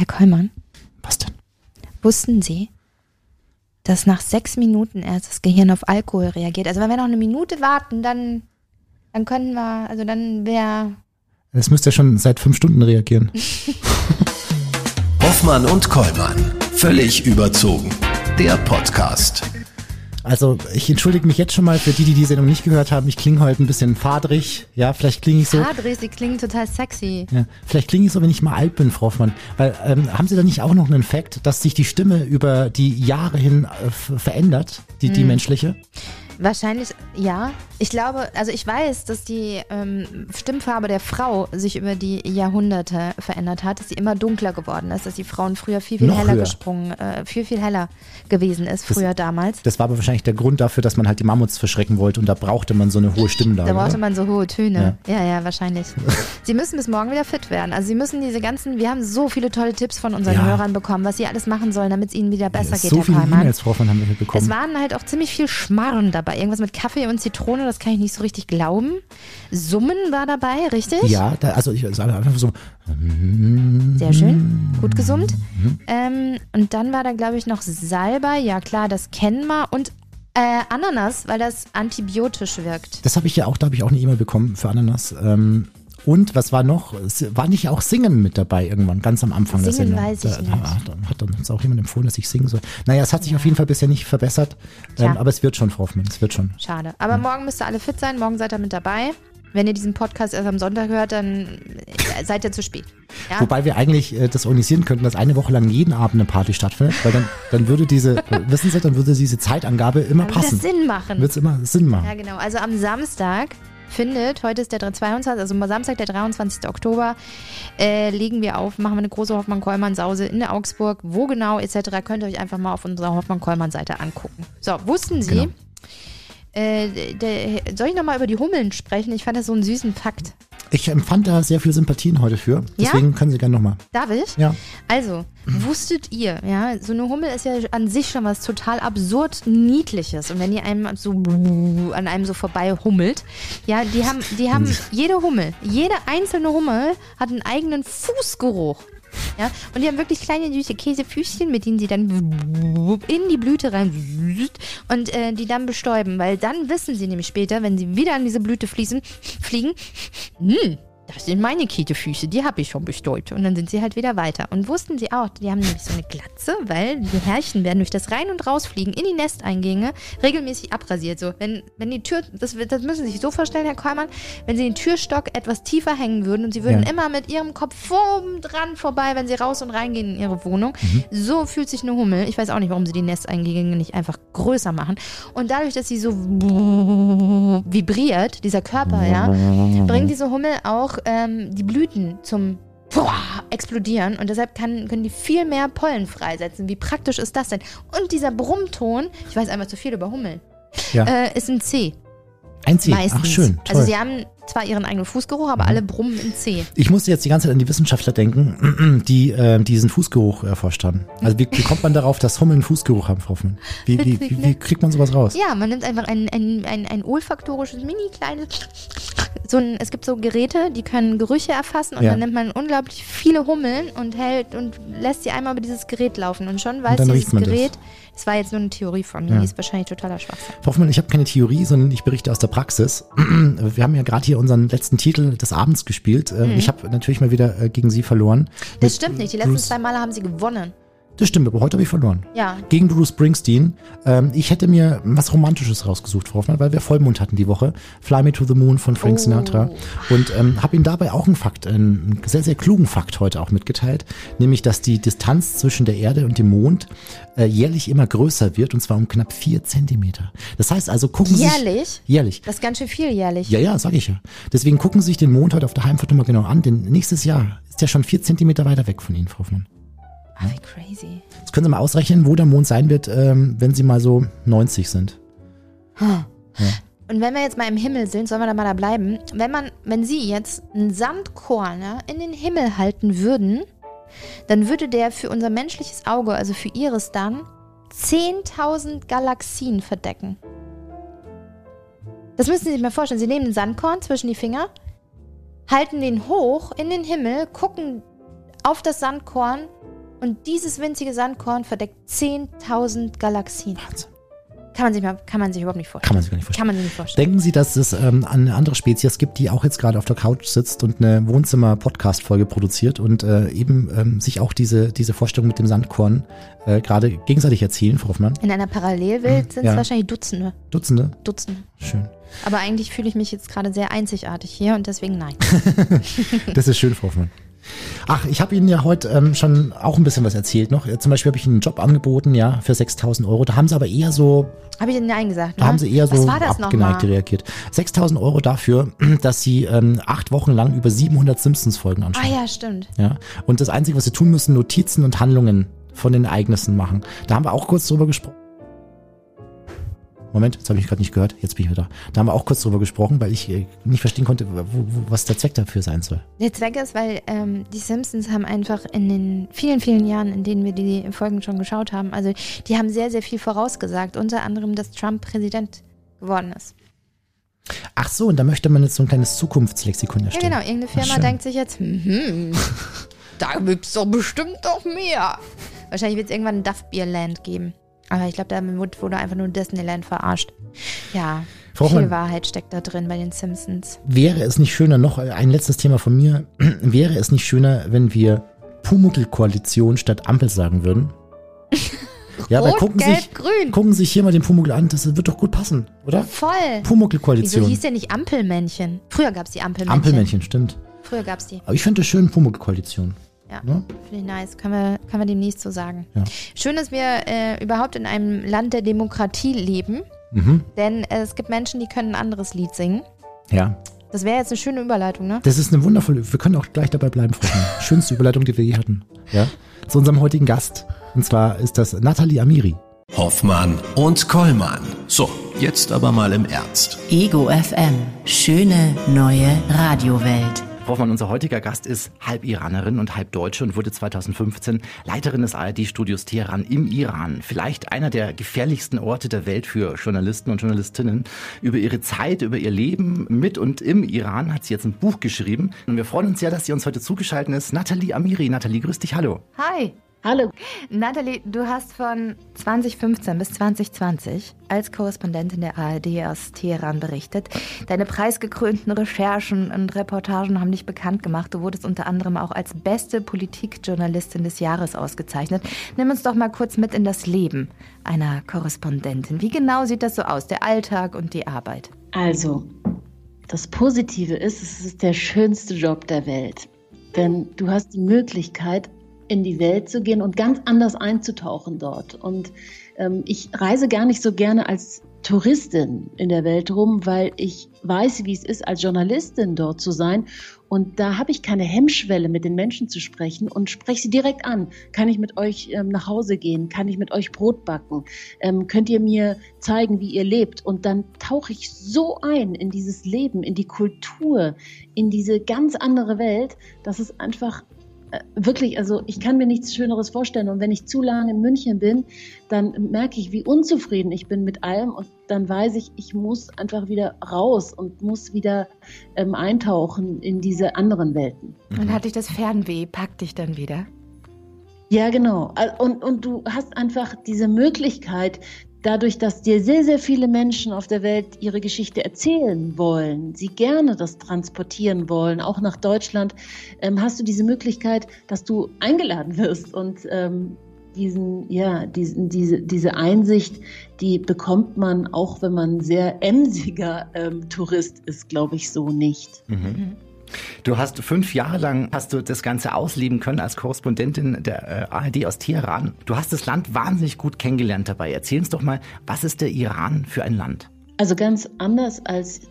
Herr Kollmann, Was denn? wussten Sie, dass nach sechs Minuten erst das Gehirn auf Alkohol reagiert? Also wenn wir noch eine Minute warten, dann, dann können wir, also dann wäre Es müsste ja schon seit fünf Stunden reagieren. Hoffmann und Kollmann. Völlig überzogen. Der Podcast. Also ich entschuldige mich jetzt schon mal für die, die die Sendung nicht gehört haben. Ich klinge heute ein bisschen fadrig. Ja, vielleicht klinge ich so. Adri, sie klingen total sexy. Ja, vielleicht klinge ich so, wenn ich mal alt bin, Frau Hoffmann. Weil ähm, haben Sie da nicht auch noch einen Fakt, dass sich die Stimme über die Jahre hin äh, verändert, die, Hm. die menschliche? Wahrscheinlich, ja. Ich glaube, also ich weiß, dass die ähm, Stimmfarbe der Frau sich über die Jahrhunderte verändert hat, dass sie immer dunkler geworden ist, dass die Frauen früher viel, viel Noch heller höher. gesprungen, äh, viel, viel heller gewesen ist, früher damals. Das war aber wahrscheinlich der Grund dafür, dass man halt die Mammuts verschrecken wollte und da brauchte man so eine hohe Stimmlage. Da brauchte oder? man so hohe Töne. Ja, ja, wahrscheinlich. Sie müssen bis morgen wieder fit werden. Also Sie müssen diese ganzen, wir haben so viele tolle Tipps von unseren Ja. Hörern bekommen, was sie alles machen sollen, damit es ihnen wieder besser geht, so Herr viele. E-Mails, Frau Hoffmann, haben wir bekommen. Es waren halt auch ziemlich viel Schmarren dabei. Irgendwas mit Kaffee und Zitrone, das kann ich nicht so richtig glauben. Summen war dabei, richtig? ja, da, also ich sage einfach so, Sehr schön. Gut gesummt. Mhm. Ähm, und dann war da, glaube ich, noch Salbei. Ja, klar, das kennen wir. Und äh, Ananas, weil das antibiotisch wirkt. das habe ich ja auch, da habe ich auch eine E-Mail bekommen für Ananas. Ähm, und was war noch? War nicht auch Singen mit dabei irgendwann, ganz am Anfang der Singen Sendung? weiß ich da, nicht. Hat dann uns auch jemand empfohlen, dass ich singen soll. Naja, es hat sich auf jeden Fall bisher nicht verbessert. Ähm, aber es wird schon, Frau Hoffmann, es wird schon. Schade. Aber morgen müsst ihr alle fit sein. Morgen seid ihr mit dabei. Wenn ihr diesen Podcast erst am Sonntag hört, dann äh, seid ihr zu spät. Ja? Wobei wir eigentlich äh, das organisieren könnten, dass eine Woche lang jeden Abend eine Party stattfindet, weil dann, dann würde diese, wissen Sie, dann würde diese Zeitangabe immer Dann wird das passen. Sinn machen. Wird es immer Sinn machen. Ja, genau. Also am Samstag findet, heute ist der 22, also am Samstag, der 23. Oktober, äh, legen wir auf, machen wir eine große Hoffmann-Kollmann-Sause in Augsburg. Wo genau etc. könnt ihr euch einfach mal auf unserer Hoffmann-Kollmann-Seite angucken. So, wussten Sie, Genau. Äh, der, soll ich nochmal über die Hummeln sprechen? Ich fand das so einen süßen Fakt. Ich empfand da sehr viel Sympathien heute für. Ja? Deswegen können Sie gerne nochmal. Darf ich? Ja. Also, wusstet ihr, ja, so eine Hummel ist ja an sich schon was total absurd Niedliches. Und wenn die einem so an einem so vorbei hummelt, ja, die haben, die haben, jede Hummel, jede einzelne Hummel hat einen eigenen Fußgeruch. Ja, und die haben wirklich kleine süße Käsefüßchen, mit denen sie dann in die Blüte rein und äh, die dann bestäuben, weil dann wissen sie nämlich später, wenn sie wieder an diese Blüte fließen, fliegen, hm, das sind meine Kätefüße, die habe ich schon bestäubt. Und dann sind sie halt wieder weiter. Und wussten sie auch, die haben nämlich so eine Glatze, weil die Herrchen werden durch das Rein- und Rausfliegen in die Nesteingänge regelmäßig abrasiert. So, wenn, wenn die Tür, das, das müssen Sie sich so vorstellen, Herr Kollmann, wenn Sie den Türstock etwas tiefer hängen würden und Sie würden Ja. immer mit Ihrem Kopf oben dran vorbei, wenn Sie raus und reingehen in Ihre Wohnung. Mhm. So fühlt sich eine Hummel. Ich weiß auch nicht, warum Sie die Nesteingänge nicht einfach größer machen. Und dadurch, dass sie so vibriert, dieser Körper, ja, bringt diese Hummel auch ähm, die Blüten zum explodieren und deshalb kann, können die viel mehr Pollen freisetzen. Wie praktisch ist das denn? Und dieser Brummton, ich weiß einfach zu viel über Hummeln, Ja. äh, ist ein C. Ein C. Meistens. Ach, schön. Toll. Also sie haben zwar ihren eigenen Fußgeruch, aber alle brummen in C. ich musste jetzt die ganze Zeit an die Wissenschaftler denken, die äh, diesen Fußgeruch erforscht haben. Also wie, wie kommt man darauf, dass Hummeln einen Fußgeruch haben, Frau Hoffmann? Wie, wie, wie, wie kriegt man sowas raus? Ja, man nimmt einfach ein, ein, ein, ein olfaktorisches, mini kleines. So ein, es gibt so Geräte, die können Gerüche erfassen und Ja. dann nimmt man unglaublich viele Hummeln und hält und lässt sie einmal über dieses Gerät laufen. Und schon weiß dann dieses man das. Gerät, das. war jetzt nur eine Theorie von mir, Ja. die ist wahrscheinlich totaler Schwachsinn. Frau Hoffmann, ich habe keine Theorie, sondern ich berichte aus der Praxis. Wir haben ja gerade hier unseren letzten Titel des Abends gespielt. Äh, Ich habe natürlich mal wieder äh, gegen Sie verloren. Mhm. Das stimmt nicht, die letzten Bruce- zwei Male haben sie gewonnen. Das stimmt, aber heute habe ich verloren. Ja. Gegen Bruce Springsteen. Ähm, ich hätte mir was Romantisches rausgesucht, Frau Hoffmann, weil wir Vollmond hatten die Woche. Fly Me to the Moon von Frank Oh. Sinatra. Und ähm, habe Ihnen dabei auch einen Fakt, einen sehr, sehr klugen Fakt heute auch mitgeteilt. Nämlich, dass die Distanz zwischen der Erde und dem Mond äh, jährlich immer größer wird und zwar um knapp vier Zentimeter. Das heißt also, gucken Sie sich... Jährlich? Jährlich. Das ist ganz schön viel jährlich. Ja, ja, sag ich ja. Deswegen gucken Sie sich den Mond heute auf der Heimfahrt mal genau an, denn nächstes Jahr ist der schon vier Zentimeter weiter weg von Ihnen, Frau Hoffmann. Ah, wie crazy. Jetzt können Sie mal ausrechnen, wo der Mond sein wird, ähm, wenn Sie mal so 90 sind. Und wenn wir jetzt mal im Himmel sind, sollen wir da mal da bleiben. Wenn man, wenn Sie jetzt einen Sandkorn ja, in den Himmel halten würden, dann würde der für unser menschliches Auge, also für Ihres dann, 10.000 Galaxien verdecken. Das müssen Sie sich mal vorstellen. Sie nehmen einen Sandkorn zwischen die Finger, halten den hoch in den Himmel, gucken auf das Sandkorn Und dieses winzige Sandkorn verdeckt 10.000 Galaxien. Wahnsinn. Kann man, sich mal, kann man sich überhaupt nicht vorstellen. Kann man sich gar nicht vorstellen. Kann man sich nicht vorstellen. Denken Sie, dass es ähm, eine andere Spezies gibt, die auch jetzt gerade auf der Couch sitzt und eine Wohnzimmer-Podcast-Folge produziert und äh, eben ähm, sich auch diese, diese Vorstellung mit dem Sandkorn äh, gerade gegenseitig erzählen, Frau Hoffmann? In einer Parallelwelt sind es Ja. wahrscheinlich Dutzende. Dutzende? Dutzende. Schön. Aber eigentlich fühle ich mich jetzt gerade sehr einzigartig hier und deswegen nein. Das ist schön, Frau Hoffmann. Ach, ich habe Ihnen ja heute ähm, schon auch ein bisschen was erzählt noch. Äh, Zum Beispiel habe ich Ihnen einen Job angeboten, ja, für 6.000 Euro. Da haben Sie aber eher so Habe ich denn Nein gesagt? Da ne? haben sie eher Was so abgeneigt reagiert. 6000 Euro dafür, dass sie ähm, acht Wochen lang über 700 Simpsons-Folgen Ah anschauen. ja, stimmt. ja. Und das Einzige, was sie tun müssen, Notizen und Handlungen von den Ereignissen machen. Da haben wir auch kurz drüber gesprochen. Moment, jetzt habe ich gerade nicht gehört. Jetzt bin ich wieder da. Da haben wir auch kurz drüber gesprochen, weil ich äh, nicht verstehen konnte, wo, wo, was der Zweck dafür sein soll. Der Zweck ist, weil ähm, die Simpsons haben einfach in den vielen, vielen Jahren, in denen wir die Folgen schon geschaut haben, also die haben sehr, sehr viel vorausgesagt. Unter anderem, dass Trump Präsident geworden ist. Ach so, und da möchte man jetzt so ein kleines Zukunftslexikon Ja, erstellen. genau. Irgendeine Firma schön. denkt sich jetzt, hm, da gibt's doch bestimmt noch mehr. Wahrscheinlich wird es irgendwann ein Duff Beer Land geben. Aber ich glaube, damit wurde einfach nur Disneyland verarscht. Ja, Frau viel Hoffmann. Wahrheit steckt da drin bei den Simpsons. Wäre es nicht schöner, noch ein letztes Thema von mir, wäre es nicht schöner, wenn wir Pumuckl-Koalition statt Ampel sagen würden? Ja, Rot, gucken gelb, sich, grün. gucken sich hier mal den Pumuckl an, das wird doch gut passen, oder? Voll. Wieso Pumuckl-Koalition. hieß der nicht Ampelmännchen? Früher gab es die Ampelmännchen. Ampelmännchen, stimmt. Früher gab es die. Aber ich finde es schön, Pumuckl-Koalition. Ja, Ne? finde ich nice. Können wir, können wir demnächst so sagen. Ja. Schön, dass wir äh, überhaupt in einem Land der Demokratie leben. Mhm. Denn äh, es gibt Menschen, die können ein anderes Lied singen. Ja, Das wäre jetzt eine schöne Überleitung, ne? das ist eine wundervolle, wir können auch gleich dabei bleiben, Frau Hoffmann. Schönste Überleitung, die wir je hatten. Ja, zu unserem heutigen Gast. Und zwar ist das Nathalie Amiri. Hoffmann und Kollmann. So, jetzt aber mal im Ernst. Ego FM. Schöne neue Radiowelt. Frau Hoffmann, unser heutiger Gast ist halb Iranerin und halb Deutsche und wurde 2015 Leiterin des ARD-Studios Teheran im Iran. Vielleicht einer der gefährlichsten Orte der Welt für Journalisten und Journalistinnen. Über ihre Zeit, über ihr Leben mit und im Iran hat sie jetzt ein Buch geschrieben. Und wir freuen uns sehr, dass sie uns heute zugeschaltet ist. Nathalie Amiri. Nathalie, grüß dich, hallo. Hi. Hallo. Nathalie, du hast von 2015 bis 2020 als Korrespondentin der ARD aus Teheran berichtet. Deine preisgekrönten Recherchen und Reportagen haben dich bekannt gemacht. Du wurdest unter anderem auch als beste Politikjournalistin des Jahres ausgezeichnet. Nimm uns doch mal kurz mit in das Leben einer Korrespondentin. Wie genau sieht das so aus, der Alltag und die Arbeit? Also, das Positive ist, es ist der schönste Job der Welt. Denn du hast die Möglichkeit, in die Welt zu gehen und ganz anders einzutauchen dort. Und ähm, ich reise gar nicht so gerne als Touristin in der Welt rum, weil ich weiß, wie es ist, als Journalistin dort zu sein. Und da habe ich keine Hemmschwelle, mit den Menschen zu sprechen und spreche sie direkt an. Kann ich mit euch ähm, nach Hause gehen? Kann ich mit euch Brot backen? Ähm, könnt ihr mir zeigen, wie ihr lebt? Und dann tauche ich so ein in dieses Leben, in die Kultur, in diese ganz andere Welt, dass es einfach wirklich, also ich kann mir nichts Schöneres vorstellen. Und wenn ich zu lange in München bin, dann merke ich, wie unzufrieden ich bin mit allem. Und dann weiß ich, ich muss einfach wieder raus und muss wieder ähm, eintauchen in diese anderen Welten. Und hat dich das Fernweh, packt dich dann wieder? Ja, genau. Und, und du hast einfach diese Möglichkeit, dadurch, dass dir sehr, sehr viele Menschen auf der Welt ihre Geschichte erzählen wollen, sie gerne das transportieren wollen, auch nach Deutschland, ähm, hast du diese Möglichkeit, dass du eingeladen wirst und ähm, diesen, ja, diesen, diese, diese Einsicht, die bekommt man auch, wenn man sehr emsiger ähm, Tourist ist, glaube ich, so nicht. Mhm. Du hast fünf Jahre lang hast du das Ganze ausleben können als Korrespondentin der äh, ARD aus Teheran. Du hast das Land wahnsinnig gut kennengelernt dabei. Erzähl uns doch mal, was ist der Iran für ein Land? Also ganz anders als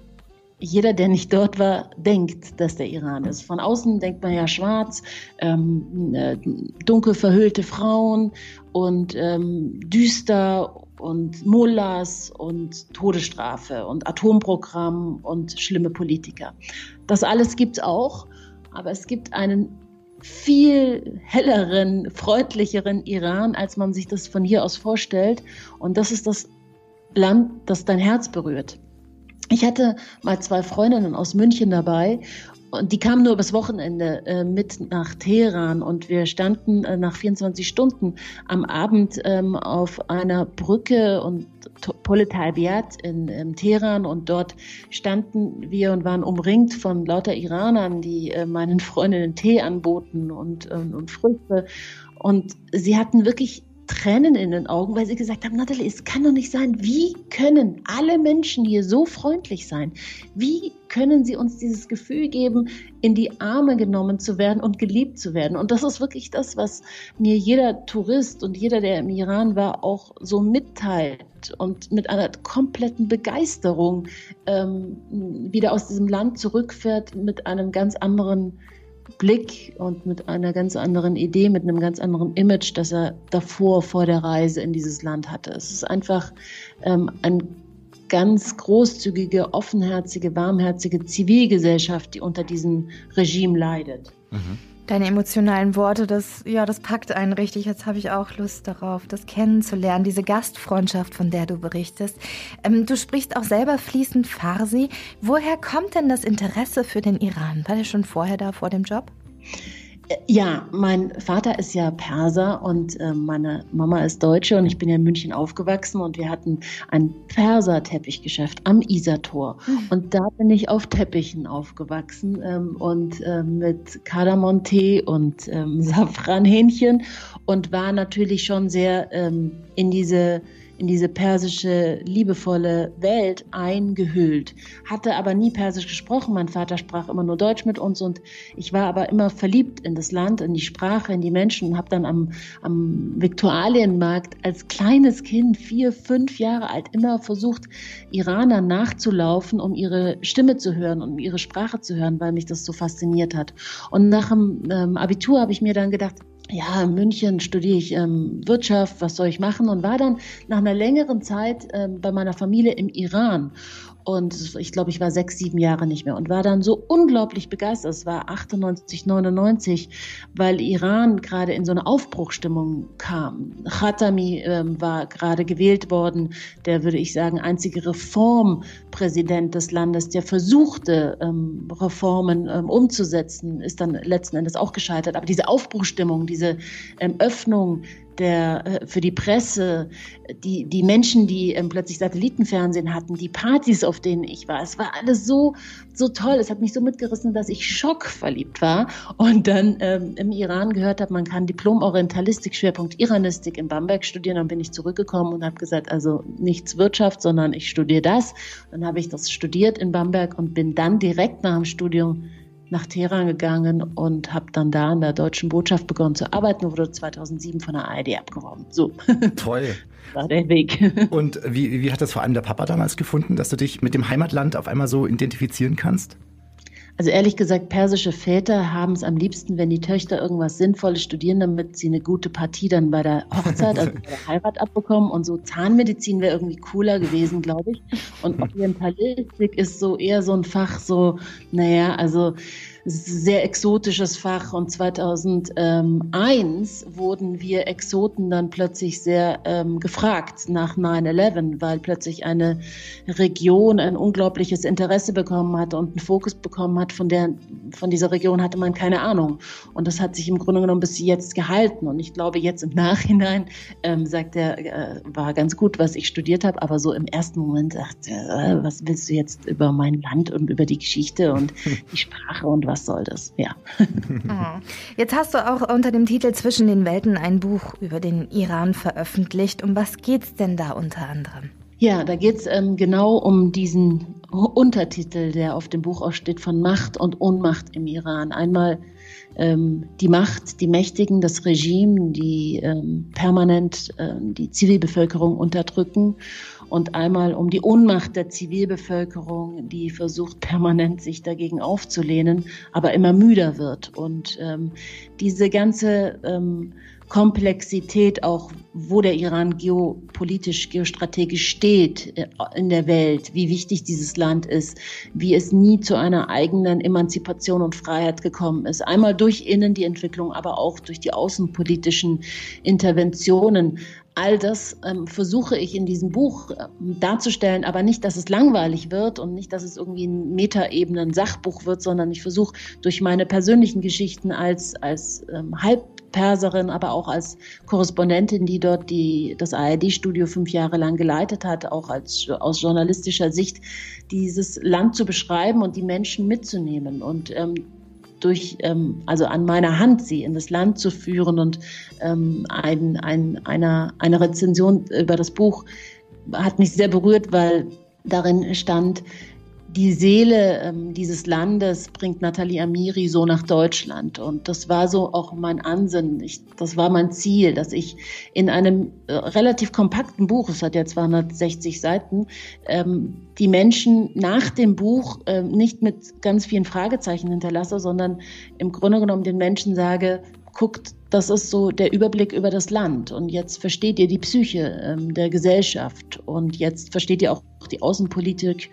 jeder, der nicht dort war, denkt, dass der Iran ist. Von außen denkt man ja schwarz, ähm, äh, dunkel verhüllte Frauen und ähm, düster und Mullahs und Todesstrafe und Atomprogramm und schlimme Politiker. Das alles gibt's auch, aber es gibt einen viel helleren, freundlicheren Iran, als man sich das von hier aus vorstellt. Und das ist das Land, das dein Herz berührt. Ich hatte mal zwei Freundinnen aus München dabei und die kamen nur übers Wochenende äh, mit nach Teheran und wir standen äh, nach 24 Stunden am Abend ähm, auf einer Brücke und Poletalbiat in, in Teheran und dort standen wir und waren umringt von lauter Iranern, die äh, meinen Freundinnen Tee anboten und, ähm, und Früchte. Und sie hatten wirklich Tränen in den Augen, weil sie gesagt haben, Natalie, es kann doch nicht sein. Wie können alle Menschen hier so freundlich sein? Wie können sie uns dieses Gefühl geben, in die Arme genommen zu werden und geliebt zu werden? Und das ist wirklich das, was mir jeder Tourist und jeder, der im Iran war, auch so mitteilt und mit einer kompletten Begeisterung ähm, wieder aus diesem Land zurückfährt mit einem ganz anderen Blick und mit einer ganz anderen Idee, mit einem ganz anderen Image, das er davor, vor der Reise in dieses Land hatte. Es ist einfach ähm, eine ganz großzügige, offenherzige, warmherzige Zivilgesellschaft, die unter diesem Regime leidet. Mhm. Deine emotionalen Worte, das, ja, das packt einen richtig. Jetzt habe ich auch Lust darauf, das kennenzulernen, diese Gastfreundschaft, von der du berichtest. Ähm, du sprichst auch selber fließend Farsi. Woher kommt denn das Interesse für den Iran? War der schon vorher da, vor dem Job? Ja, mein Vater ist ja Perser und äh, meine Mama ist Deutsche und ich bin ja in München aufgewachsen und wir hatten ein Perser-Teppichgeschäft am Isartor. Mhm. Und da bin ich auf Teppichen aufgewachsen ähm, und äh, mit Kardamom-Tee und ähm, Safranhähnchen und war natürlich schon sehr ähm, in diese in diese persische, liebevolle Welt eingehüllt, hatte aber nie persisch gesprochen. Mein Vater sprach immer nur Deutsch mit uns und ich war aber immer verliebt in das Land, in die Sprache, in die Menschen und habe dann am, am Viktualienmarkt als kleines Kind, vier, fünf Jahre alt, immer versucht, Iraner nachzulaufen, um ihre Stimme zu hören, um ihre Sprache zu hören, weil mich das so fasziniert hat. Und nach dem ähm, Abitur habe ich mir dann gedacht, ja, in München studiere ich ähm, Wirtschaft, was soll ich machen? Und war dann nach einer längeren Zeit ähm, bei meiner Familie im Iran und ich glaube, ich war sechs, sieben Jahre nicht mehr und war dann so unglaublich begeistert. Es war 98, 99, weil Iran gerade in so eine Aufbruchstimmung kam. Khatami ähm, war gerade gewählt worden, der, würde ich sagen, einzige Reformpräsident des Landes, der versuchte, ähm, Reformen ähm, umzusetzen, ist dann letzten Endes auch gescheitert. Aber diese Aufbruchstimmung, diese ähm, Öffnung der, äh, für die Presse, die, die Menschen, die ähm, plötzlich Satellitenfernsehen hatten, die Partys, auf denen ich war. Es war alles so, so toll. Es hat mich so mitgerissen, dass ich schockverliebt war und dann ähm, im Iran gehört habe, man kann Diplom-Orientalistik, Schwerpunkt Iranistik in Bamberg studieren. Dann bin ich zurückgekommen und habe gesagt, also nichts Wirtschaft, sondern ich studiere das. Dann habe ich das studiert in Bamberg und bin dann direkt nach dem Studium nach Teheran gegangen und habe dann da in der deutschen Botschaft begonnen zu arbeiten und wurde 2007 von der ARD abgeworben. So. Toll. war der Weg. Und wie, wie hat das vor allem der Papa damals gefunden, dass du dich mit dem Heimatland auf einmal so identifizieren kannst? Also ehrlich gesagt, persische Väter haben es am liebsten, wenn die Töchter irgendwas Sinnvolles studieren, damit sie eine gute Partie dann bei der Hochzeit, also bei der Heirat abbekommen. Und so Zahnmedizin wäre irgendwie cooler gewesen, glaube ich. Und Orientalistik ist so eher so ein Fach, so, naja, also sehr exotisches Fach und 2001 wurden wir Exoten dann plötzlich sehr ähm, gefragt nach 9-11, weil plötzlich eine Region ein unglaubliches Interesse bekommen hat und einen Fokus bekommen hat, von, der, von dieser Region hatte man keine Ahnung. Und das hat sich im Grunde genommen bis jetzt gehalten. Und ich glaube, jetzt im Nachhinein ähm, sagt er, äh, war ganz gut, was ich studiert habe, aber so im ersten Moment dachte, äh, was willst du jetzt über mein Land und über die Geschichte und die Sprache und was soll das? Ja. Jetzt hast du auch unter dem Titel Zwischen den Welten ein Buch über den Iran veröffentlicht. Um was geht es denn da unter anderem? Ja, da geht es ähm, genau um diesen Untertitel, der auf dem Buch auch steht, von Macht und Ohnmacht im Iran. Einmal ähm, die Macht, die Mächtigen, das Regime, die ähm, permanent ähm, die Zivilbevölkerung unterdrücken und einmal um die Ohnmacht der Zivilbevölkerung, die versucht permanent sich dagegen aufzulehnen, aber immer müder wird. Und ähm, diese ganze ähm, Komplexität auch, wo der Iran geopolitisch, geostrategisch steht äh, in der Welt, wie wichtig dieses Land ist, wie es nie zu einer eigenen Emanzipation und Freiheit gekommen ist. Einmal durch innen die Entwicklung, aber auch durch die außenpolitischen Interventionen. All das ähm, versuche ich in diesem Buch äh, darzustellen, aber nicht, dass es langweilig wird und nicht, dass es irgendwie ein Metaebene, ein Sachbuch wird, sondern ich versuche durch meine persönlichen Geschichten als, als ähm, Halbperserin, aber auch als Korrespondentin, die dort die, das ARD-Studio fünf Jahre lang geleitet hat, auch als, aus journalistischer Sicht, dieses Land zu beschreiben und die Menschen mitzunehmen. Und ähm, durch, ähm, also an meiner Hand sie in das Land zu führen und ähm, ein, ein, einer, eine Rezension über das Buch hat mich sehr berührt, weil darin stand, die Seele ähm, dieses Landes bringt Nathalie Amiri so nach Deutschland. Und das war so auch mein Ansinnen. Ich, das war mein Ziel, dass ich in einem äh, relativ kompakten Buch, es hat ja 260 Seiten, ähm, die Menschen nach dem Buch äh, nicht mit ganz vielen Fragezeichen hinterlasse, sondern im Grunde genommen den Menschen sage, guckt, das ist so der Überblick über das Land. Und jetzt versteht ihr die Psyche ähm, der Gesellschaft. Und jetzt versteht ihr auch die Außenpolitik.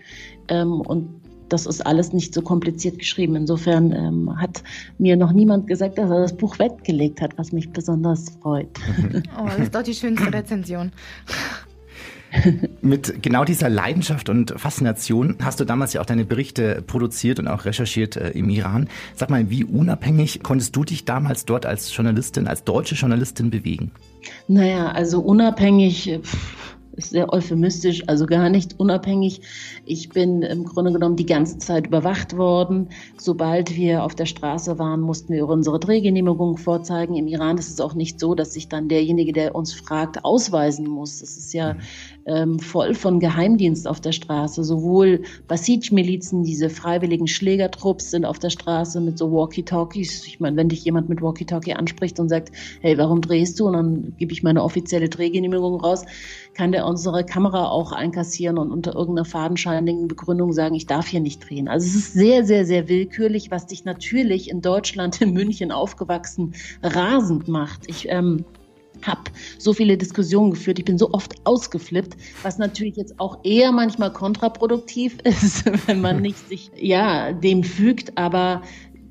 Ähm, und das ist alles nicht so kompliziert geschrieben. Insofern ähm, hat mir noch niemand gesagt, dass er das Buch weggelegt hat, was mich besonders freut. Oh, das ist doch die schönste Rezension. Mit genau dieser Leidenschaft und Faszination hast du damals ja auch deine Berichte produziert und auch recherchiert äh, im Iran. Sag mal, wie unabhängig konntest du dich damals dort als Journalistin, als deutsche Journalistin bewegen? Naja, also unabhängig. Pff ist sehr euphemistisch, also gar nicht unabhängig. Ich bin im Grunde genommen die ganze Zeit überwacht worden. Sobald wir auf der Straße waren, mussten wir unsere Drehgenehmigung vorzeigen. Im Iran ist es auch nicht so, dass sich dann derjenige, der uns fragt, ausweisen muss. Das ist ja ähm, voll von Geheimdienst auf der Straße. Sowohl Basij-Milizen, diese freiwilligen Schlägertrupps sind auf der Straße mit so Walkie-Talkies. Ich meine, wenn dich jemand mit Walkie-Talkie anspricht und sagt, hey, warum drehst du? Und dann gebe ich meine offizielle Drehgenehmigung raus, kann der unsere Kamera auch einkassieren und unter irgendeiner fadenscheinigen Begründung sagen, ich darf hier nicht drehen. Also es ist sehr, sehr, sehr willkürlich, was dich natürlich in Deutschland, in München aufgewachsen, rasend macht. Ich ähm, habe so viele Diskussionen geführt, ich bin so oft ausgeflippt, was natürlich jetzt auch eher manchmal kontraproduktiv ist, wenn man nicht sich ja dem fügt, aber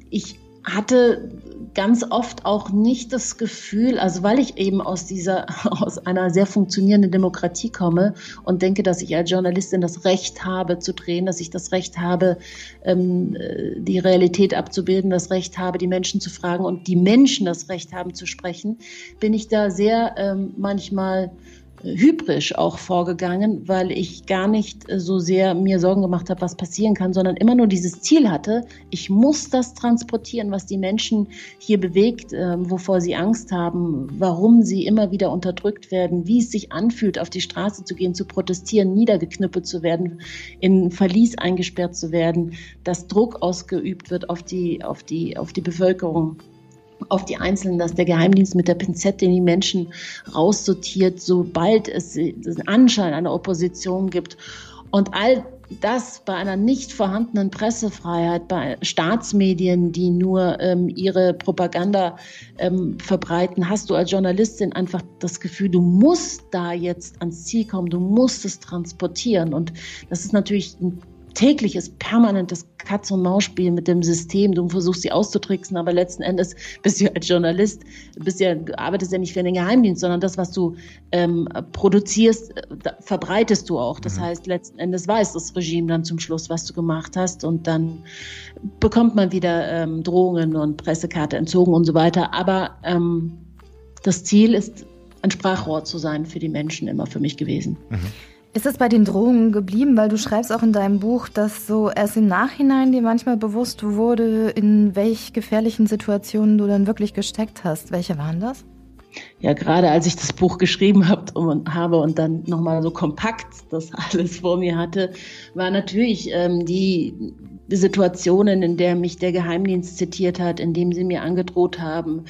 ich hatte ganz oft auch nicht das Gefühl, also weil ich eben aus dieser, aus einer sehr funktionierenden Demokratie komme und denke, dass ich als Journalistin das Recht habe zu drehen, dass ich das Recht habe, ähm, die Realität abzubilden, das Recht habe, die Menschen zu fragen und die Menschen das Recht haben zu sprechen, bin ich da sehr ähm, manchmal hybrisch auch vorgegangen, weil ich gar nicht äh, so sehr mir Sorgen gemacht habe, was passieren kann, sondern immer nur dieses Ziel hatte, ich muss das transportieren, was die Menschen hier bewegt, äh, wovor sie Angst haben, warum sie immer wieder unterdrückt werden, wie es sich anfühlt, auf die Straße zu gehen, zu protestieren, niedergeknüppelt zu werden, in Verlies eingesperrt zu werden, dass Druck ausgeübt wird auf die, auf die, auf die Bevölkerung auf die Einzelnen, dass der Geheimdienst mit der Pinzette die Menschen raussortiert, sobald es einen Anschein einer Opposition gibt. Und all das bei einer nicht vorhandenen Pressefreiheit, bei Staatsmedien, die nur ähm, ihre Propaganda ähm, verbreiten, hast du als Journalistin einfach das Gefühl, du musst da jetzt ans Ziel kommen, du musst es transportieren. Und das ist natürlich ein tägliches, permanentes Katz-und-Maus-Spiel mit dem System. Du versuchst sie auszutricksen, aber letzten Endes bist du als Journalist, bist ja, arbeitest ja nicht für den Geheimdienst, sondern das, was du ähm, produzierst, verbreitest du auch. Das mhm. heißt, letzten Endes weiß das Regime dann zum Schluss, was du gemacht hast und dann bekommt man wieder ähm, Drohungen und Pressekarte entzogen und so weiter. Aber ähm, das Ziel ist, ein Sprachrohr zu sein für die Menschen immer für mich gewesen. Mhm. Ist es bei den Drohungen geblieben? Weil du schreibst auch in deinem Buch, dass so erst im Nachhinein dir manchmal bewusst wurde, in welch gefährlichen Situationen du dann wirklich gesteckt hast. Welche waren das? Ja, gerade als ich das Buch geschrieben habe und dann nochmal so kompakt das alles vor mir hatte, war natürlich ähm, die, die Situationen, in der mich der Geheimdienst zitiert hat, in dem sie mir angedroht haben,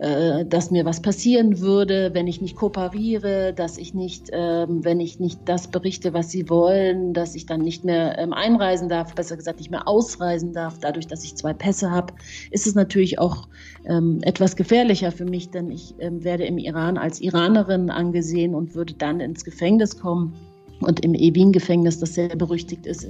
äh, dass mir was passieren würde, wenn ich nicht kooperiere, dass ich nicht, ähm, wenn ich nicht das berichte, was sie wollen, dass ich dann nicht mehr ähm, einreisen darf, besser gesagt nicht mehr ausreisen darf. Dadurch, dass ich zwei Pässe habe, ist es natürlich auch ähm, etwas gefährlicher für mich, denn ich werde im Iran als Iranerin angesehen und würde dann ins Gefängnis kommen. Und im Evin-Gefängnis, das sehr berüchtigt ist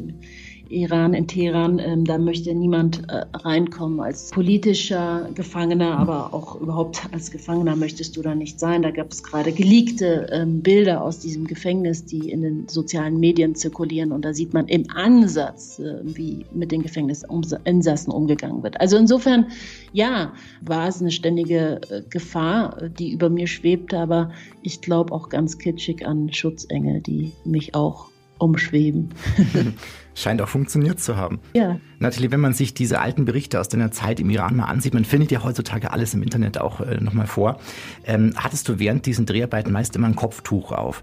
Iran, in Teheran, ähm, da möchte niemand äh, reinkommen. Als politischer Gefangener, aber auch überhaupt als Gefangener möchtest du da nicht sein. Da gab es gerade geleakte ähm, Bilder aus diesem Gefängnis, die in den sozialen Medien zirkulieren. Und da sieht man im Ansatz, äh, wie mit den Gefängnisinsassen umgegangen wird. Also insofern, ja, war es eine ständige äh, Gefahr, die über mir schwebte, aber ich glaube auch ganz kitschig an Schutzengel, die mich auch umschweben. Scheint auch funktioniert zu haben. Ja. Nathalie, wenn man sich diese alten Berichte aus deiner Zeit im Iran mal ansieht, man findet ja heutzutage alles im Internet auch äh, nochmal vor, ähm, hattest du während diesen Dreharbeiten meist immer ein Kopftuch auf.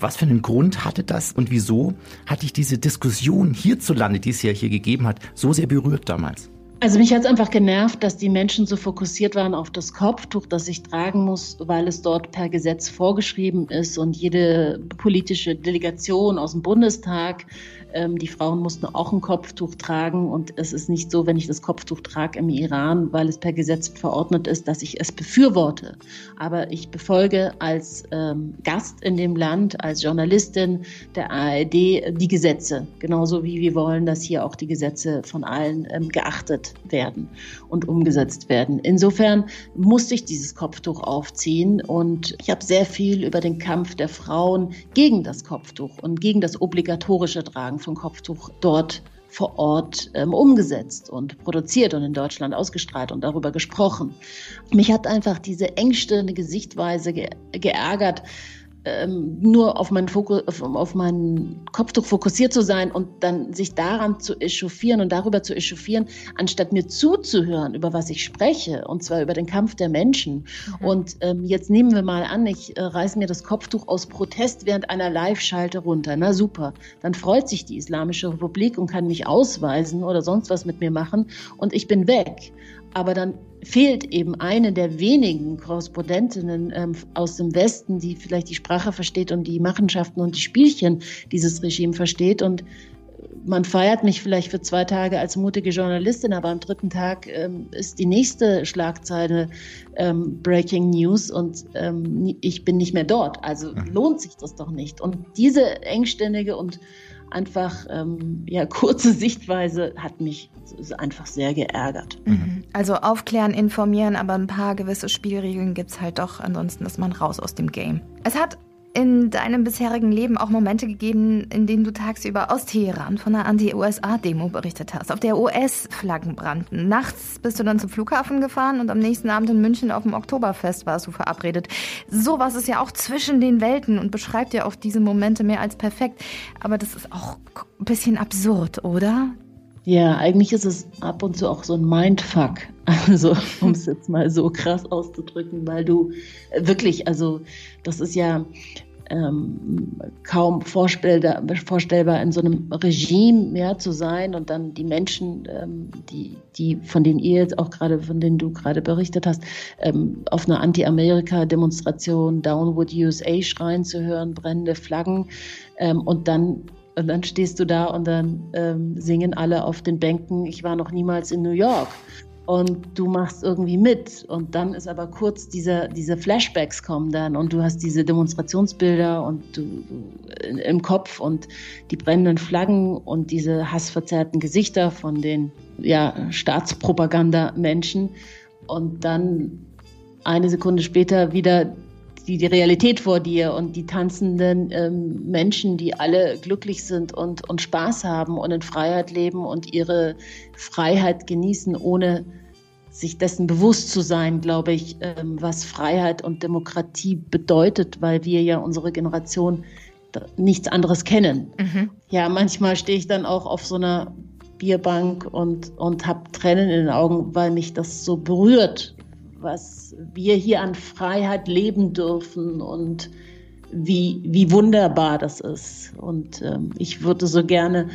Was für einen Grund hatte das und wieso hat dich diese Diskussion hierzulande, die es ja hier gegeben hat, so sehr berührt damals? Also mich hat es einfach genervt, dass die Menschen so fokussiert waren auf das Kopftuch, das ich tragen muss, weil es dort per Gesetz vorgeschrieben ist und jede politische Delegation aus dem Bundestag ähm, die Frauen mussten auch ein Kopftuch tragen und es ist nicht so, wenn ich das Kopftuch trage im Iran, weil es per Gesetz verordnet ist, dass ich es befürworte. Aber ich befolge als ähm, Gast in dem Land, als Journalistin der ARD die Gesetze, genauso wie wir wollen, dass hier auch die Gesetze von allen ähm, geachtet werden und umgesetzt werden. Insofern musste ich dieses Kopftuch aufziehen und ich habe sehr viel über den Kampf der Frauen gegen das Kopftuch und gegen das obligatorische Tragen von Kopftuch dort vor Ort ähm, umgesetzt und produziert und in Deutschland ausgestrahlt und darüber gesprochen. Mich hat einfach diese engstirnige Sichtweise ge geärgert, ähm, nur auf meinen, Fokus, auf, auf meinen Kopftuch fokussiert zu sein und dann sich daran zu echauffieren und darüber zu echauffieren, anstatt mir zuzuhören, über was ich spreche, und zwar über den Kampf der Menschen. Mhm. Und ähm, jetzt nehmen wir mal an, ich äh, reiße mir das Kopftuch aus Protest während einer Live-Schalte runter. Na super, dann freut sich die Islamische Republik und kann mich ausweisen oder sonst was mit mir machen und ich bin weg. Aber dann fehlt eben eine der wenigen Korrespondentinnen ähm, aus dem Westen, die vielleicht die Sprache versteht und die Machenschaften und die Spielchen dieses Regime versteht. Und man feiert mich vielleicht für zwei Tage als mutige Journalistin, aber am dritten Tag ähm, ist die nächste Schlagzeile ähm, Breaking News und ähm, ich bin nicht mehr dort. Also mhm. lohnt sich das doch nicht. Und diese engständige und einfach ähm, ja, kurze Sichtweise hat mich einfach sehr geärgert. Mhm. Also aufklären, informieren, aber ein paar gewisse Spielregeln gibt es halt doch. Ansonsten ist man raus aus dem Game. Es hat in deinem bisherigen Leben auch Momente gegeben, in denen du tagsüber aus Teheran von einer Anti-USA-Demo berichtet hast, auf der US-Flaggen brannten. Nachts bist du dann zum Flughafen gefahren und am nächsten Abend in München auf dem Oktoberfest warst du verabredet. Sowas ist ja auch zwischen den Welten und beschreibt ja auch diese Momente mehr als perfekt. Aber das ist auch ein bisschen absurd, oder? Ja, eigentlich ist es ab und zu auch so ein Mindfuck. Also, um es jetzt mal so krass auszudrücken, weil du wirklich, also, das ist ja ähm, kaum vorstellbar, vorstellbar, in so einem Regime ja, zu sein und dann die Menschen, ähm, die, die, von denen ihr jetzt auch gerade, von denen du gerade berichtet hast, ähm, auf einer Anti-Amerika-Demonstration Downwood USA schreien zu hören, brennende Flaggen ähm, und dann und dann stehst du da und dann ähm, singen alle auf den Bänken, ich war noch niemals in New York. Und du machst irgendwie mit. Und dann ist aber kurz diese, diese Flashbacks kommen dann und du hast diese Demonstrationsbilder und du, du im Kopf und die brennenden Flaggen und diese hassverzerrten Gesichter von den ja, Staatspropaganda-Menschen. Und dann eine Sekunde später wieder die, die Realität vor dir und die tanzenden ähm, Menschen, die alle glücklich sind und, und Spaß haben und in Freiheit leben und ihre Freiheit genießen, ohne sich dessen bewusst zu sein, glaube ich, ähm, was Freiheit und Demokratie bedeutet, weil wir ja unsere Generation nichts anderes kennen. Mhm. Ja, manchmal stehe ich dann auch auf so einer Bierbank und, und habe Tränen in den Augen, weil mich das so berührt, was wir hier an Freiheit leben dürfen und wie, wie wunderbar das ist. Und ähm, ich würde so gerne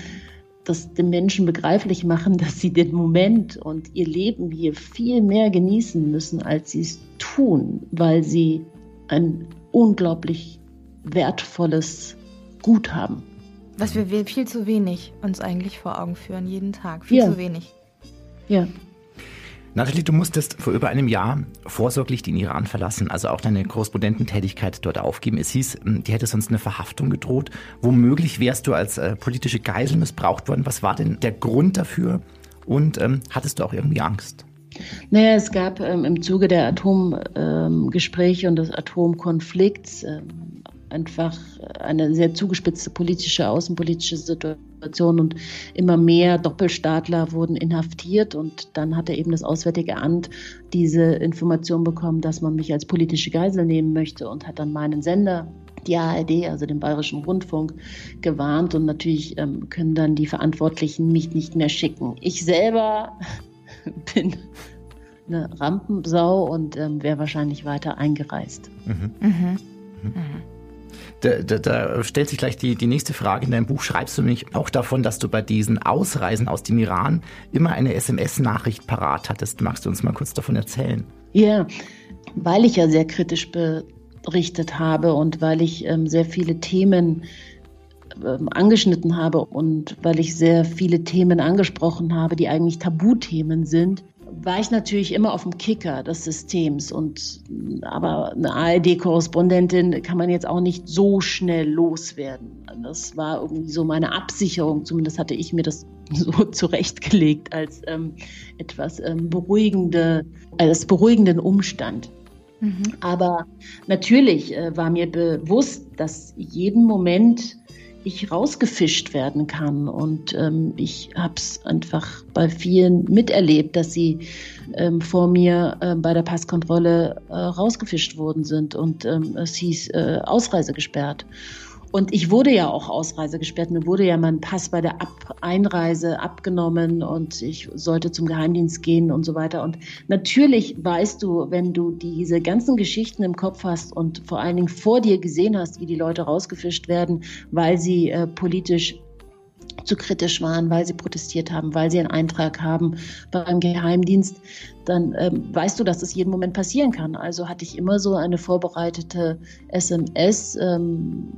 das den Menschen begreiflich machen, dass sie den Moment und ihr Leben hier viel mehr genießen müssen, als sie es tun, weil sie ein unglaublich wertvolles Gut haben. Was wir viel zu wenig uns eigentlich vor Augen führen, jeden Tag. Viel Ja. zu wenig. Ja. Nathalie, du musstest vor über einem Jahr vorsorglich den Iran verlassen, also auch deine Korrespondententätigkeit dort aufgeben. Es hieß, m, dir hätte sonst eine Verhaftung gedroht. Womöglich wärst du als äh, politische Geisel missbraucht worden. Was war denn der Grund dafür? Und ähm, hattest du auch irgendwie Angst? Naja, es gab ähm, im Zuge der Atomgespräche und des Atomkonflikts ähm, einfach eine sehr zugespitzte politische, außenpolitische Situation und immer mehr Doppelstaatler wurden inhaftiert und dann hatte eben das Auswärtige Amt diese Information bekommen, dass man mich als politische Geisel nehmen möchte und hat dann meinen Sender die ARD, also den Bayerischen Rundfunk, gewarnt und natürlich ähm, können dann die Verantwortlichen mich nicht mehr schicken. Ich selber bin eine Rampensau und ähm, wäre wahrscheinlich weiter eingereist. Da, da, da stellt sich gleich die, die nächste Frage. In deinem Buch schreibst du nämlich auch davon, dass du bei diesen Ausreisen aus dem Iran immer eine SMS-Nachricht parat hattest. Magst du uns mal kurz davon erzählen? Ja, weil ich ja sehr kritisch berichtet habe und weil ich ähm, sehr viele Themen ähm, angeschnitten habe und weil ich sehr viele Themen angesprochen habe, die eigentlich Tabuthemen sind, war ich natürlich immer auf dem Kicker des Systems. Und aber eine ARD-Korrespondentin kann man jetzt auch nicht so schnell loswerden. Das war irgendwie so meine Absicherung. Zumindest hatte ich mir das so zurechtgelegt als ähm, etwas ähm, beruhigende, als beruhigenden Umstand. Aber natürlich äh, war mir bewusst, dass jeden Moment ich rausgefischt werden kann. Und ähm, ich habe es einfach bei vielen miterlebt, dass sie ähm, vor mir äh, bei der Passkontrolle äh, rausgefischt worden sind und ähm, es hieß äh, Ausreise gesperrt. Und ich wurde ja auch Ausreise gesperrt. Mir wurde ja mein Pass bei der Ab Einreise abgenommen und ich sollte zum Geheimdienst gehen und so weiter. Und natürlich weißt du, wenn du diese ganzen Geschichten im Kopf hast und vor allen Dingen vor dir gesehen hast, wie die Leute rausgefischt werden, weil sie äh, politisch zu kritisch waren, weil sie protestiert haben, weil sie einen Eintrag haben beim Geheimdienst, dann ähm, weißt du, dass das jeden Moment passieren kann. Also hatte ich immer so eine vorbereitete SMS, ähm,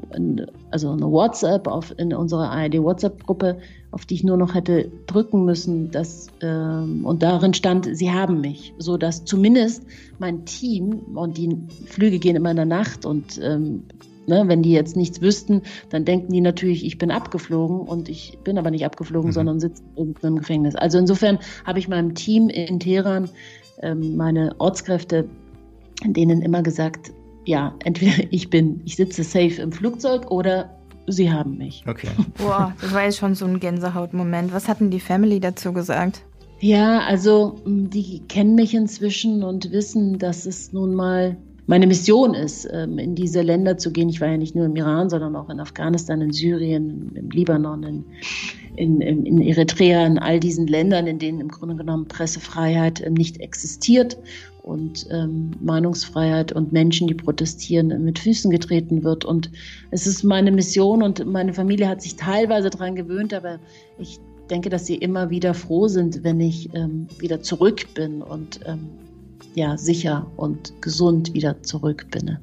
also eine WhatsApp auf, in unserer ARD-WhatsApp-Gruppe, auf die ich nur noch hätte drücken müssen. Dass, ähm, und darin stand, sie haben mich, so dass zumindest mein Team und die Flüge gehen immer in der Nacht und ähm, Ne, wenn die jetzt nichts wüssten, dann denken die natürlich, ich bin abgeflogen und ich bin aber nicht abgeflogen, Mhm. sondern sitze in irgendeinem Gefängnis. Also insofern habe ich meinem Team in Teheran, ähm, meine Ortskräfte, denen immer gesagt, ja, entweder ich bin, ich sitze safe im Flugzeug oder sie haben mich. Okay. Boah, das war jetzt schon so ein Gänsehautmoment. Was hatten die Family dazu gesagt? Ja, also die kennen mich inzwischen und wissen, dass es nun mal meine Mission ist, ähm, in diese Länder zu gehen. Ich war ja nicht nur im Iran, sondern auch in Afghanistan, in Syrien, im Libanon, in, in, in Eritrea, in all diesen Ländern, in denen im Grunde genommen Pressefreiheit ähm, nicht existiert und ähm, Meinungsfreiheit und Menschen, die protestieren, äh, mit Füßen getreten wird. Und es ist meine Mission und meine Familie hat sich teilweise daran gewöhnt, aber ich denke, dass sie immer wieder froh sind, wenn ich ähm, wieder zurück bin und ähm, ja, sicher und gesund wieder zurück bin.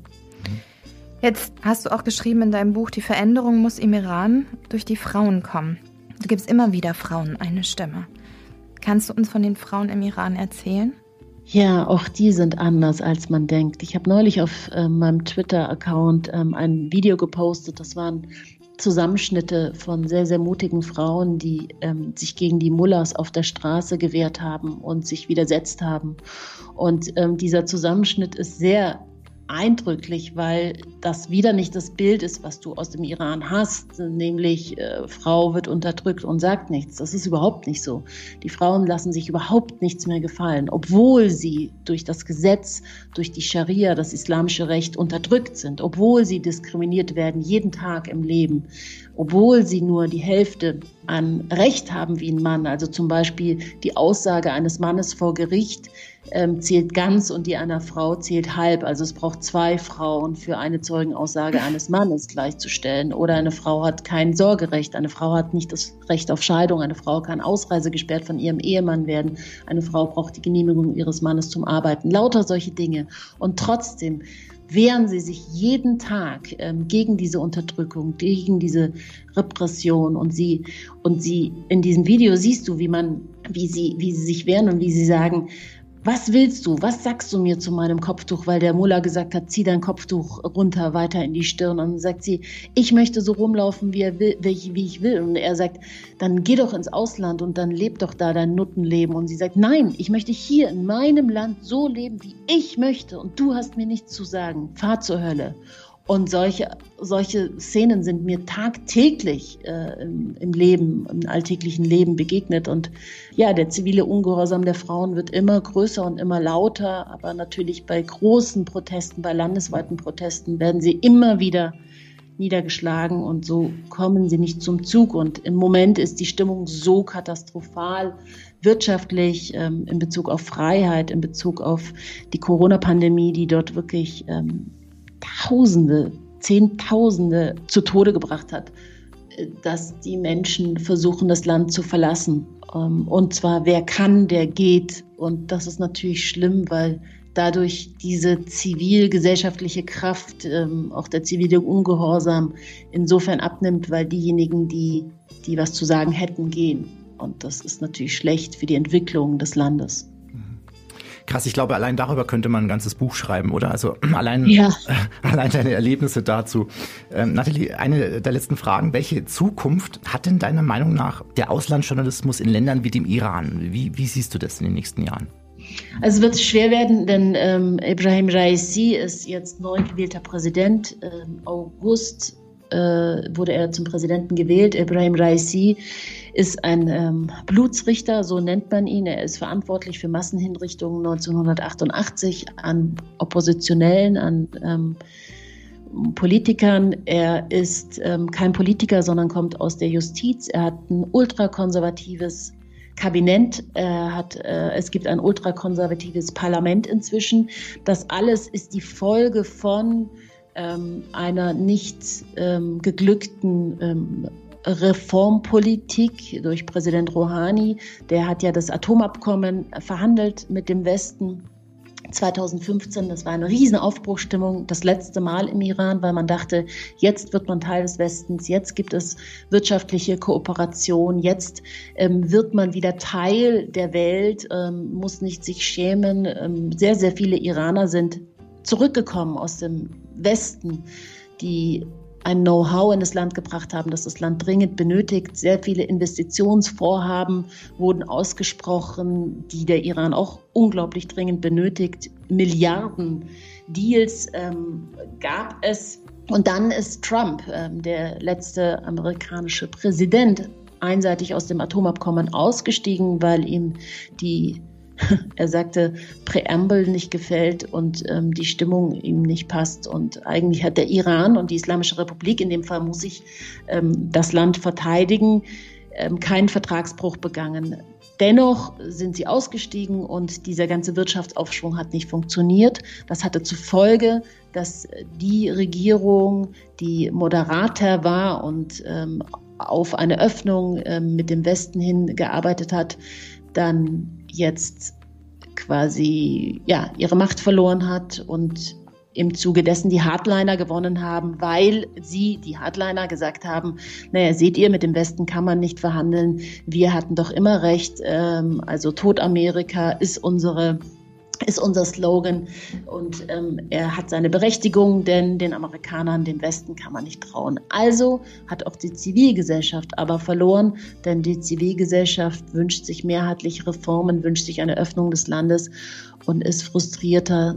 Jetzt hast du auch geschrieben in deinem Buch, die Veränderung muss im Iran durch die Frauen kommen. Du gibst immer wieder Frauen eine Stimme. Kannst du uns von den Frauen im Iran erzählen? Ja, auch die sind anders, als man denkt. Ich habe neulich auf ähm, meinem Twitter-Account ähm, ein Video gepostet. Das waren Zusammenschnitte von sehr, sehr mutigen Frauen, die ähm, sich gegen die Mullahs auf der Straße gewehrt haben und sich widersetzt haben. Und ähm, dieser Zusammenschnitt ist sehr eindrücklich, weil das wieder nicht das Bild ist, was du aus dem Iran hast, nämlich äh, Frau wird unterdrückt und sagt nichts. Das ist überhaupt nicht so. Die Frauen lassen sich überhaupt nichts mehr gefallen, obwohl sie durch das Gesetz, durch die Scharia, das islamische Recht unterdrückt sind, obwohl sie diskriminiert werden jeden Tag im Leben, obwohl sie nur die Hälfte an Recht haben wie ein Mann. Also zum Beispiel die Aussage eines Mannes vor Gericht ähm, zählt ganz und die einer Frau zählt halb. Also es braucht zwei Frauen für eine Zeugenaussage eines Mannes gleichzustellen. Oder eine Frau hat kein Sorgerecht. Eine Frau hat nicht das Recht auf Scheidung. Eine Frau kann Ausreise gesperrt von ihrem Ehemann werden. Eine Frau braucht die Genehmigung ihres Mannes zum Arbeiten. Lauter solche Dinge. Und trotzdem wehren sie sich jeden Tag ähm, gegen diese Unterdrückung, gegen diese Repression und sie und sie in diesem Video siehst du, wie man, wie sie, wie sie sich wehren und wie sie sagen, was willst du? Was sagst du mir zu meinem Kopftuch? Weil der Mullah gesagt hat, zieh dein Kopftuch runter, weiter in die Stirn. Und dann sagt sie, ich möchte so rumlaufen, wie, will, wie ich will. Und er sagt, dann geh doch ins Ausland und dann leb doch da dein Nuttenleben. Und sie sagt, nein, ich möchte hier in meinem Land so leben, wie ich möchte. Und du hast mir nichts zu sagen. Fahr zur Hölle. Und solche, solche Szenen sind mir tagtäglich äh, im, im, Leben, im alltäglichen Leben begegnet. Und ja, der zivile Ungehorsam der Frauen wird immer größer und immer lauter. Aber natürlich bei großen Protesten, bei landesweiten Protesten werden sie immer wieder niedergeschlagen und so kommen sie nicht zum Zug. Und im Moment ist die Stimmung so katastrophal wirtschaftlich, ähm, in Bezug auf Freiheit, in Bezug auf die Corona-Pandemie, die dort wirklich ähm, Tausende, Zehntausende zu Tode gebracht hat, äh, dass die Menschen versuchen, das Land zu verlassen. Ähm, und zwar, wer kann, der geht. Und das ist natürlich schlimm, weil dadurch diese zivilgesellschaftliche Kraft, ähm, auch der zivile Ungehorsam insofern abnimmt, weil diejenigen, die, die was zu sagen hätten, gehen. Und das ist natürlich schlecht für die Entwicklung des Landes. Krass, ich glaube, allein darüber könnte man ein ganzes Buch schreiben, oder? Also allein, ja. äh, allein deine Erlebnisse dazu. Ähm, Nathalie, eine der letzten Fragen. Welche Zukunft hat denn deiner Meinung nach der Auslandsjournalismus in Ländern wie dem Iran? Wie, wie siehst du das in den nächsten Jahren? Also wird es schwer werden, denn ähm, Ibrahim Raisi ist jetzt neu gewählter Präsident. Ähm, August äh, wurde er zum Präsidenten gewählt. Ibrahim Raisi ist ein ähm, Blutsrichter, so nennt man ihn. Er ist verantwortlich für Massenhinrichtungen 1988 an Oppositionellen, an ähm, Politikern. Er ist ähm, kein Politiker, sondern kommt aus der Justiz. Er hat ein ultrakonservatives Kabinett, er hat, äh, es gibt ein ultrakonservatives Parlament inzwischen. Das alles ist die Folge von ähm, einer nicht ähm, geglückten ähm, Reformpolitik durch Präsident Rouhani. Der hat ja das Atomabkommen verhandelt mit dem Westen. 2015, das war eine riesen Aufbruchstimmung, das letzte Mal im Iran, weil man dachte, jetzt wird man Teil des Westens, jetzt gibt es wirtschaftliche Kooperation, jetzt ähm, wird man wieder Teil der Welt, ähm, muss nicht sich schämen. Ähm, sehr, sehr viele Iraner sind zurückgekommen aus dem Westen, die ein Know-how in das Land gebracht haben, das das Land dringend benötigt. Sehr viele Investitionsvorhaben wurden ausgesprochen, die der Iran auch unglaublich dringend benötigt. Milliarden Deals ähm, gab es. Und dann ist Trump, ähm, der letzte amerikanische Präsident, einseitig aus dem Atomabkommen ausgestiegen, weil ihm die er sagte, Präambel nicht gefällt und ähm, die Stimmung ihm nicht passt. Und eigentlich hat der Iran und die Islamische Republik, in dem Fall muss ich ähm, das Land verteidigen, ähm, keinen Vertragsbruch begangen. Dennoch sind sie ausgestiegen und dieser ganze Wirtschaftsaufschwung hat nicht funktioniert. Das hatte zur Folge, dass die Regierung, die moderater war und ähm, auf eine Öffnung ähm, mit dem Westen hin gearbeitet hat, dann jetzt quasi ja, ihre Macht verloren hat und im Zuge dessen die Hardliner gewonnen haben, weil sie, die Hardliner, gesagt haben, naja, seht ihr, mit dem Westen kann man nicht verhandeln, wir hatten doch immer recht, ähm, also Tod Amerika ist unsere ist unser Slogan. Und ähm, er hat seine Berechtigung, denn den Amerikanern, dem Westen kann man nicht trauen. Also hat auch die Zivilgesellschaft aber verloren, denn die Zivilgesellschaft wünscht sich mehrheitlich Reformen, wünscht sich eine Öffnung des Landes und ist frustrierter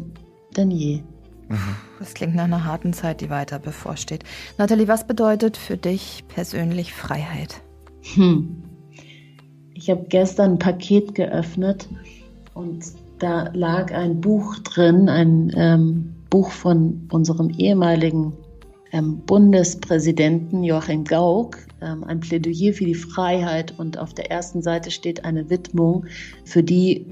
denn je. Das klingt nach einer harten Zeit, die weiter bevorsteht. Nathalie, was bedeutet für dich persönlich Freiheit? Hm. Ich habe gestern ein Paket geöffnet und da lag ein Buch drin, ein ähm, Buch von unserem ehemaligen ähm, Bundespräsidenten Joachim Gauck ähm, ein Plädoyer für die Freiheit und auf der ersten Seite steht eine Widmung für die,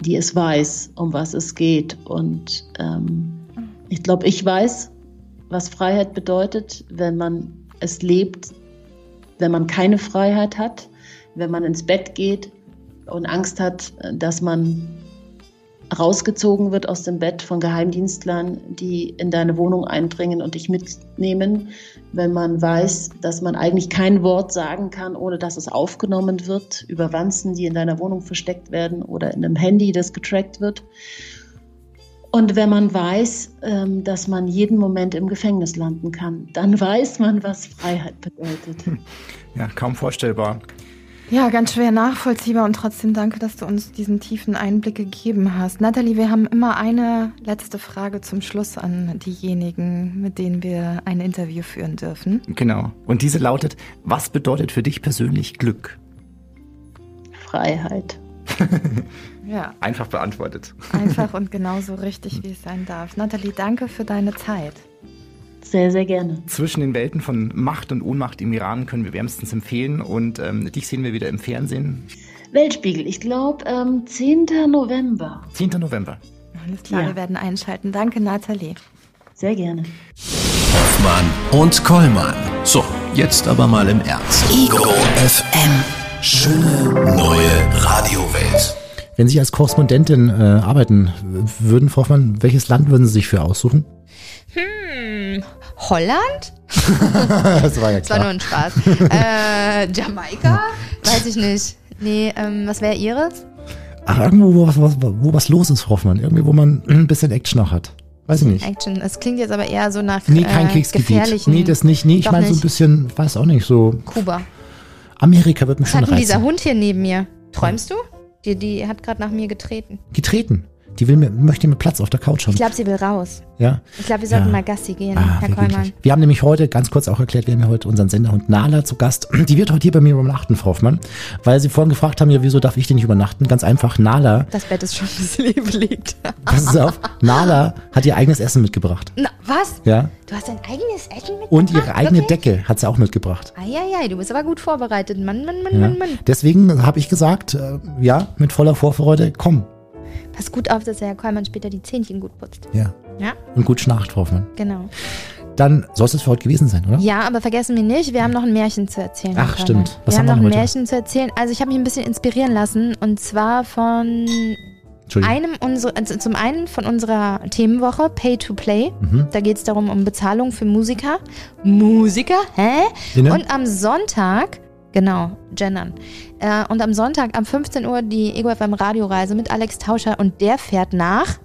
die es weiß, um was es geht. Und ähm, ich glaube, ich weiß, was Freiheit bedeutet, wenn man es lebt, wenn man keine Freiheit hat, wenn man ins Bett geht und Angst hat, dass man rausgezogen wird aus dem Bett von Geheimdienstlern, die in deine Wohnung eindringen und dich mitnehmen, wenn man weiß, dass man eigentlich kein Wort sagen kann, ohne dass es aufgenommen wird, über Wanzen, die in deiner Wohnung versteckt werden oder in einem Handy, das getrackt wird. Und wenn man weiß, ähm, dass man jeden Moment im Gefängnis landen kann, dann weiß man, was Freiheit bedeutet. Hm. Ja, kaum vorstellbar. Ja, ganz schwer nachvollziehbar und trotzdem danke, dass du uns diesen tiefen Einblick gegeben hast. Nathalie, wir haben immer eine letzte Frage zum Schluss an diejenigen, mit denen wir ein Interview führen dürfen. Genau. Und diese lautet, was bedeutet für dich persönlich Glück? Freiheit. ja. Einfach beantwortet. Einfach und genauso richtig, wie es sein darf. Nathalie, danke für deine Zeit. Sehr, sehr gerne. Zwischen den Welten von Macht und Ohnmacht im Iran können wir wärmstens empfehlen. Und ähm, dich sehen wir wieder im Fernsehen. Weltspiegel, ich glaube ähm, 10. November. 10. November. Alles klar, ja. wir werden einschalten. Danke, Nathalie. Sehr gerne. Hoffmann und Kollmann. So, jetzt aber mal im Ernst. Ego FM. Schöne neue Radiowelt. Wenn Sie als Korrespondentin äh, arbeiten würden, Frau Hoffmann, welches Land würden Sie sich für aussuchen? Hm, Holland? das war ja klar. Das war nur ein Spaß. äh, Jamaika? Weiß ich nicht. Nee, ähm, was wäre Ihres? Ach, irgendwo, wo was, wo was los ist, Hoffmann. Irgendwie, wo man ein bisschen Action noch hat. Weiß ich nicht. Action. Es klingt jetzt aber eher so nach Nee, kein äh, Kriegsgebiet. Nee, das nicht. Nee, ich meine so ein bisschen, weiß auch nicht, so. Kuba. Amerika wird mich was schon reizen. reizen. dieser Hund hier neben mir? Träumst du? Die, die hat gerade nach mir getreten. Getreten? Die will mir, möchte mir Platz auf der Couch haben. Ich glaube, sie will raus. Ja. Ich glaube, wir sollten Ja. mal Gassi gehen, Ah, Herr wir, Kollmann. wir haben nämlich heute, ganz kurz auch erklärt, wir haben ja heute unseren Senderhund Nala zu Gast. Die wird heute hier bei mir übernachten, Frau Hoffmann. Weil Sie vorhin gefragt haben, ja, wieso darf ich denn nicht übernachten? Ganz einfach, Nala, Das Bett ist schon ein bisschen belegt. pass auf, Nala hat ihr eigenes Essen mitgebracht. Na, was? Ja. Du hast dein eigenes Essen mitgebracht? Und ihre eigene Wirklich? Decke hat sie auch mitgebracht. Eieiei, du bist aber gut vorbereitet. Mann, Mann, Mann, Ja. Mann, Mann. Deswegen habe ich gesagt, äh, ja, mit voller Vorfreude, komm. Pass gut auf, dass der Herr Kollmann später die Zähnchen gut putzt. Ja. Ja, Und gut Schnarcht, Hoffmann. genau. Dann soll es das für heute gewesen sein, oder? Ja, aber vergessen wir nicht, wir haben noch ein Märchen zu erzählen. Ach, stimmt. Was wir haben haben noch ein heute? Märchen zu erzählen. Also ich habe mich ein bisschen inspirieren lassen und zwar von einem unserer, also zum einen von unserer Themenwoche Pay to Play. Mhm. Da geht es darum um Bezahlung für Musiker. Musiker? Hä? Innen? Und am Sonntag, genau, gendern. Äh, und am Sonntag um 15 Uhr die Ego FM Radioreise mit Alex Tauscher und der fährt nach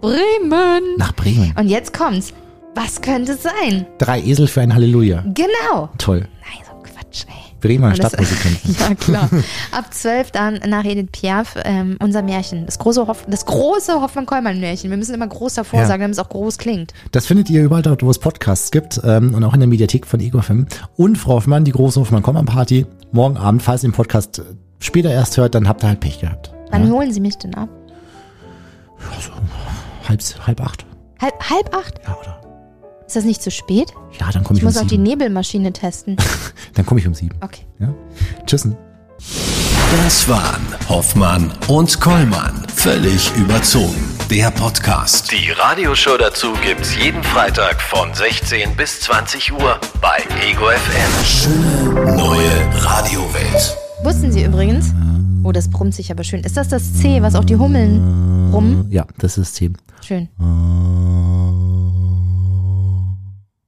Bremen. Nach Bremen. Und jetzt kommt's. Was könnte es sein? Drei Esel für ein Halleluja. Genau. Toll. Nein, so Quatsch, ey. Bremer Stadtmusikanten. Ja, klar. Ab 12 dann nach Edith Piaf ähm, unser Märchen. Das große, Hoff das große Hoffmann-Kollmann-Märchen. Wir müssen immer groß davor Ja. sagen, damit es auch groß klingt. Das findet ihr überall dort, wo es Podcasts gibt ähm, und auch in der Mediathek von Ego FM. Und Frau Hoffmann, die große Hoffmann-Kommern-Party, morgen Abend, falls ihr den Podcast äh, später erst hört, dann habt ihr halt Pech gehabt. Wann Ja? holen Sie mich denn ab? Halb, halb acht. Halb, halb acht? Ja, oder? Ist das nicht zu spät? Ja, dann komme Ich ich, um muss auch die sieben. Nebelmaschine testen. Dann komme ich um sieben. Okay. Ja? Tschüssen. Das waren Hoffmann und Kollmann. Völlig überzogen. Der Podcast. Die Radioshow dazu gibt's jeden Freitag von 16 bis 20 Uhr bei Ego FM. Schöne neue Radiowelt. Wussten Sie übrigens, oh, das brummt sich aber schön. Ist das das C, was auch die Hummeln rum? Ja, das ist Team. Schön. Äh,